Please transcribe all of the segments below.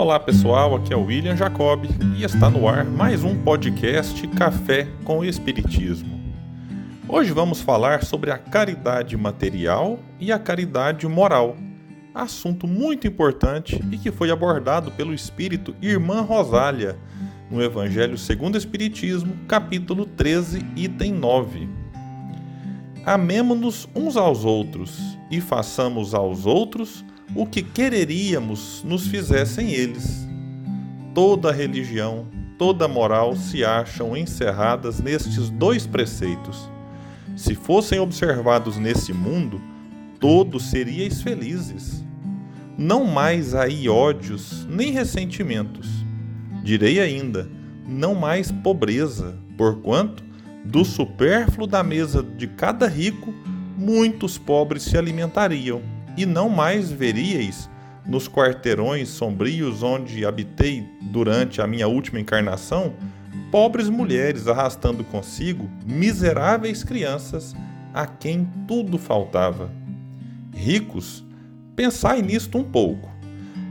Olá pessoal, aqui é o William Jacob e está no ar mais um podcast Café com Espiritismo. Hoje vamos falar sobre a caridade material e a caridade moral, assunto muito importante e que foi abordado pelo espírito Irmã Rosália no Evangelho segundo o Espiritismo, capítulo 13, item 9. Amemo-nos uns aos outros e façamos aos outros o que quereríamos nos fizessem eles. Toda religião, toda moral se acham encerradas nestes dois preceitos. Se fossem observados nesse mundo, todos seríeis felizes. Não mais aí ódios nem ressentimentos. Direi ainda, não mais pobreza, porquanto, do supérfluo da mesa de cada rico, muitos pobres se alimentariam e não mais veríeis nos quarteirões sombrios onde habitei durante a minha última encarnação pobres mulheres arrastando consigo miseráveis crianças a quem tudo faltava. Ricos, pensai nisto um pouco.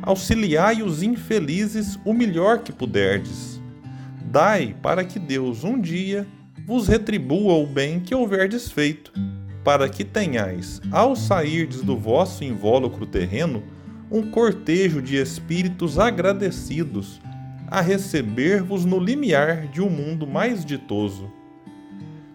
Auxiliai os infelizes o melhor que puderdes. Dai para que Deus um dia vos retribua o bem que houverdes feito para que tenhais, ao sairdes do vosso invólucro terreno, um cortejo de espíritos agradecidos a receber-vos no limiar de um mundo mais ditoso.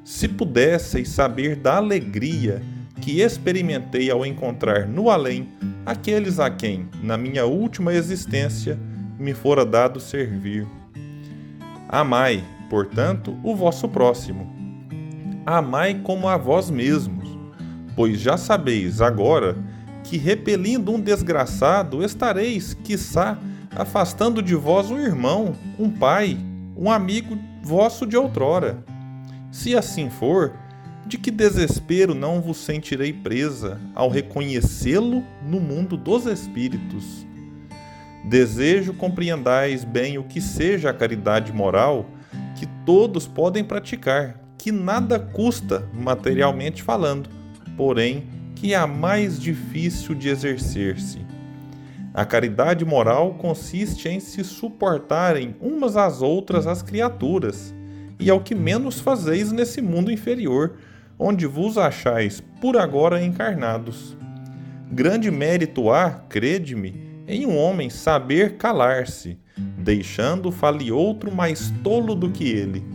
Se pudesseis saber da alegria que experimentei ao encontrar no além aqueles a quem, na minha última existência, me fora dado servir. Amai, portanto, o vosso próximo amai como a vós mesmos, pois já sabeis agora que, repelindo um desgraçado, estareis, quiçá, afastando de vós um irmão, um pai, um amigo vosso de outrora. Se assim for, de que desespero não vos sentirei presa ao reconhecê-lo no mundo dos espíritos? Desejo compreendais bem o que seja a caridade moral que todos podem praticar, que nada custa materialmente falando, porém que é a mais difícil de exercer-se. A caridade moral consiste em se suportarem umas às outras as criaturas, e é o que menos fazeis nesse mundo inferior, onde vos achais por agora encarnados. Grande mérito há, crede-me, em um homem saber calar-se, deixando fale outro mais tolo do que ele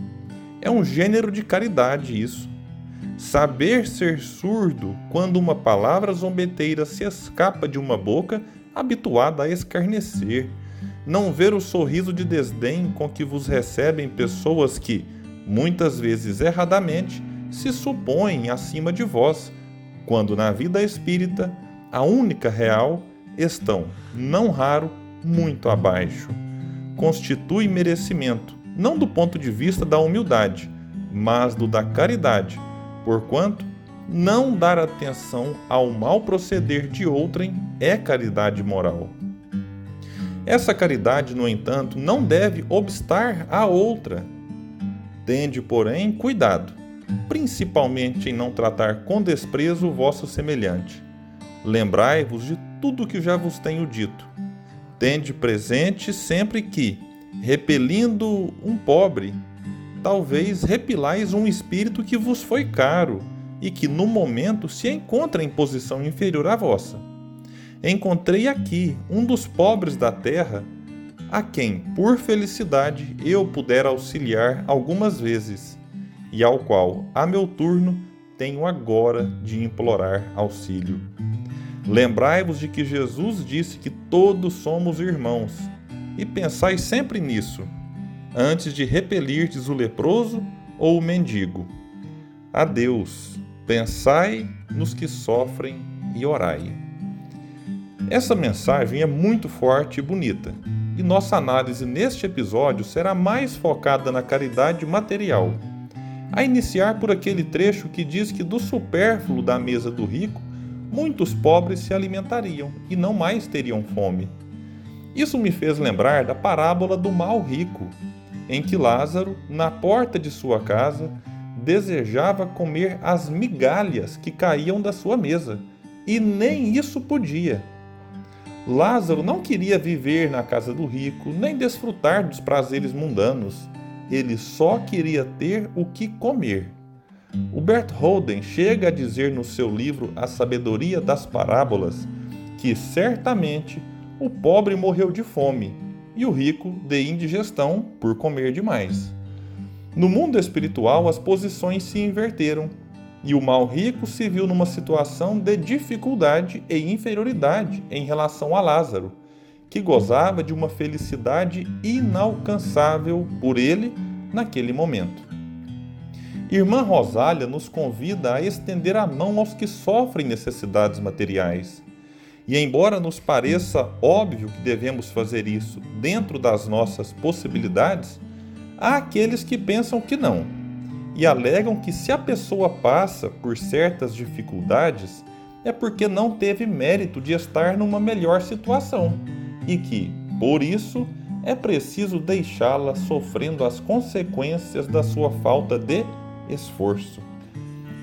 é um gênero de caridade isso. Saber ser surdo quando uma palavra zombeteira se escapa de uma boca habituada a escarnecer. Não ver o sorriso de desdém com que vos recebem pessoas que, muitas vezes erradamente, se supõem acima de vós, quando na vida espírita, a única real, estão, não raro, muito abaixo. Constitui merecimento, não do ponto de vista da humildade, mas do da caridade, porquanto não dar atenção ao mal proceder de outrem é caridade moral. Essa caridade, no entanto, não deve obstar a outra. Tende, porém, cuidado, principalmente em não tratar com desprezo o vosso semelhante. Lembrai-vos de tudo que já vos tenho dito. Tende presente sempre que, repelindo um pobre, talvez repilais um espírito que vos foi caro e que no momento se encontra em posição inferior à vossa. Encontrei aqui um dos pobres da terra, a quem, por felicidade, eu puder auxiliar algumas vezes, e ao qual, a meu turno, tenho agora de implorar auxílio. Lembrai-vos de que Jesus disse que todos somos irmãos e pensai sempre nisso, antes de repelirdes o leproso ou o mendigo. Adeus, pensai nos que sofrem e orai. Essa mensagem é muito forte e bonita, e nossa análise neste episódio será mais focada na caridade material, a iniciar por aquele trecho que diz que do supérfluo da mesa do rico, muitos pobres se alimentariam e não mais teriam fome. Isso me fez lembrar da parábola do mal rico, em que Lázaro, na porta de sua casa, desejava comer as migalhas que caíam da sua mesa, e nem isso podia. Lázaro não queria viver na casa do rico, nem desfrutar dos prazeres mundanos. Ele só queria ter o que comer. O Bert Holden chega a dizer no seu livro A Sabedoria das Parábolas que certamente o pobre morreu de fome e o rico de indigestão por comer demais. No mundo espiritual, as posições se inverteram e o mal rico se viu numa situação de dificuldade e inferioridade em relação a Lázaro, que gozava de uma felicidade inalcançável por ele naquele momento. Irmã Rosália nos convida a estender a mão aos que sofrem necessidades materiais. E embora nos pareça óbvio que devemos fazer isso dentro das nossas possibilidades, há aqueles que pensam que não e alegam que se a pessoa passa por certas dificuldades é porque não teve mérito de estar numa melhor situação e que, por isso, é preciso deixá-la sofrendo as consequências da sua falta de esforço.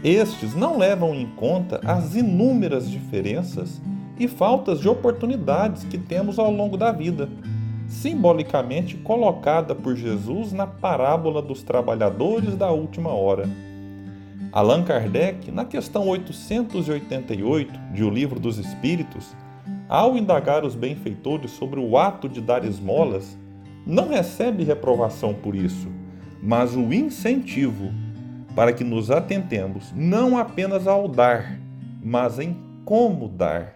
Estes não levam em conta as inúmeras diferenças e faltas de oportunidades que temos ao longo da vida simbolicamente colocada por Jesus na parábola dos trabalhadores da última hora. Allan Kardec, na questão 888 de O Livro dos Espíritos, ao indagar os benfeitores sobre o ato de dar esmolas, não recebe reprovação por isso, mas o incentivo para que nos atentemos não apenas ao dar, mas em como dar.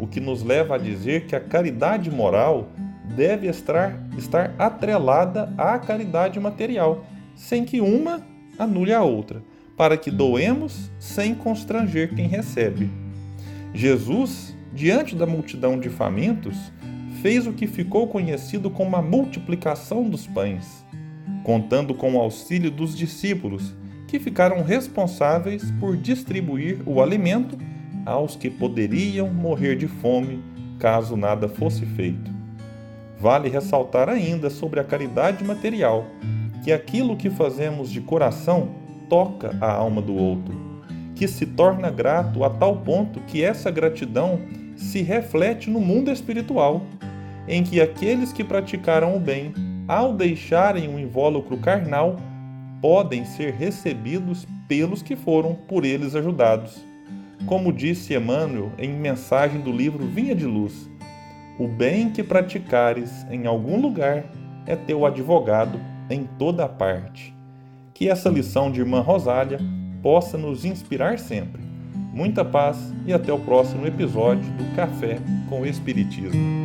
O que nos leva a dizer que a caridade moral deve estar, estar atrelada à caridade material, sem que uma anule a outra, para que doemos sem constranger quem recebe. Jesus, diante da multidão de famintos, fez o que ficou conhecido como a multiplicação dos pães, contando com o auxílio dos discípulos, que ficaram responsáveis por distribuir o alimento aos que poderiam morrer de fome caso nada fosse feito. Vale ressaltar ainda sobre a caridade material, que aquilo que fazemos de coração toca a alma do outro, que se torna grato a tal ponto que essa gratidão se reflete no mundo espiritual, em que aqueles que praticaram o bem, ao deixarem o invólucro carnal, podem ser recebidos pelos que foram por eles ajudados. Como disse Emmanuel em mensagem do livro Vinha de Luz, o bem que praticares em algum lugar é teu advogado em toda parte. Que essa lição de Irmã Rosália possa nos inspirar sempre. Muita paz e até o próximo episódio do Café com o Espiritismo.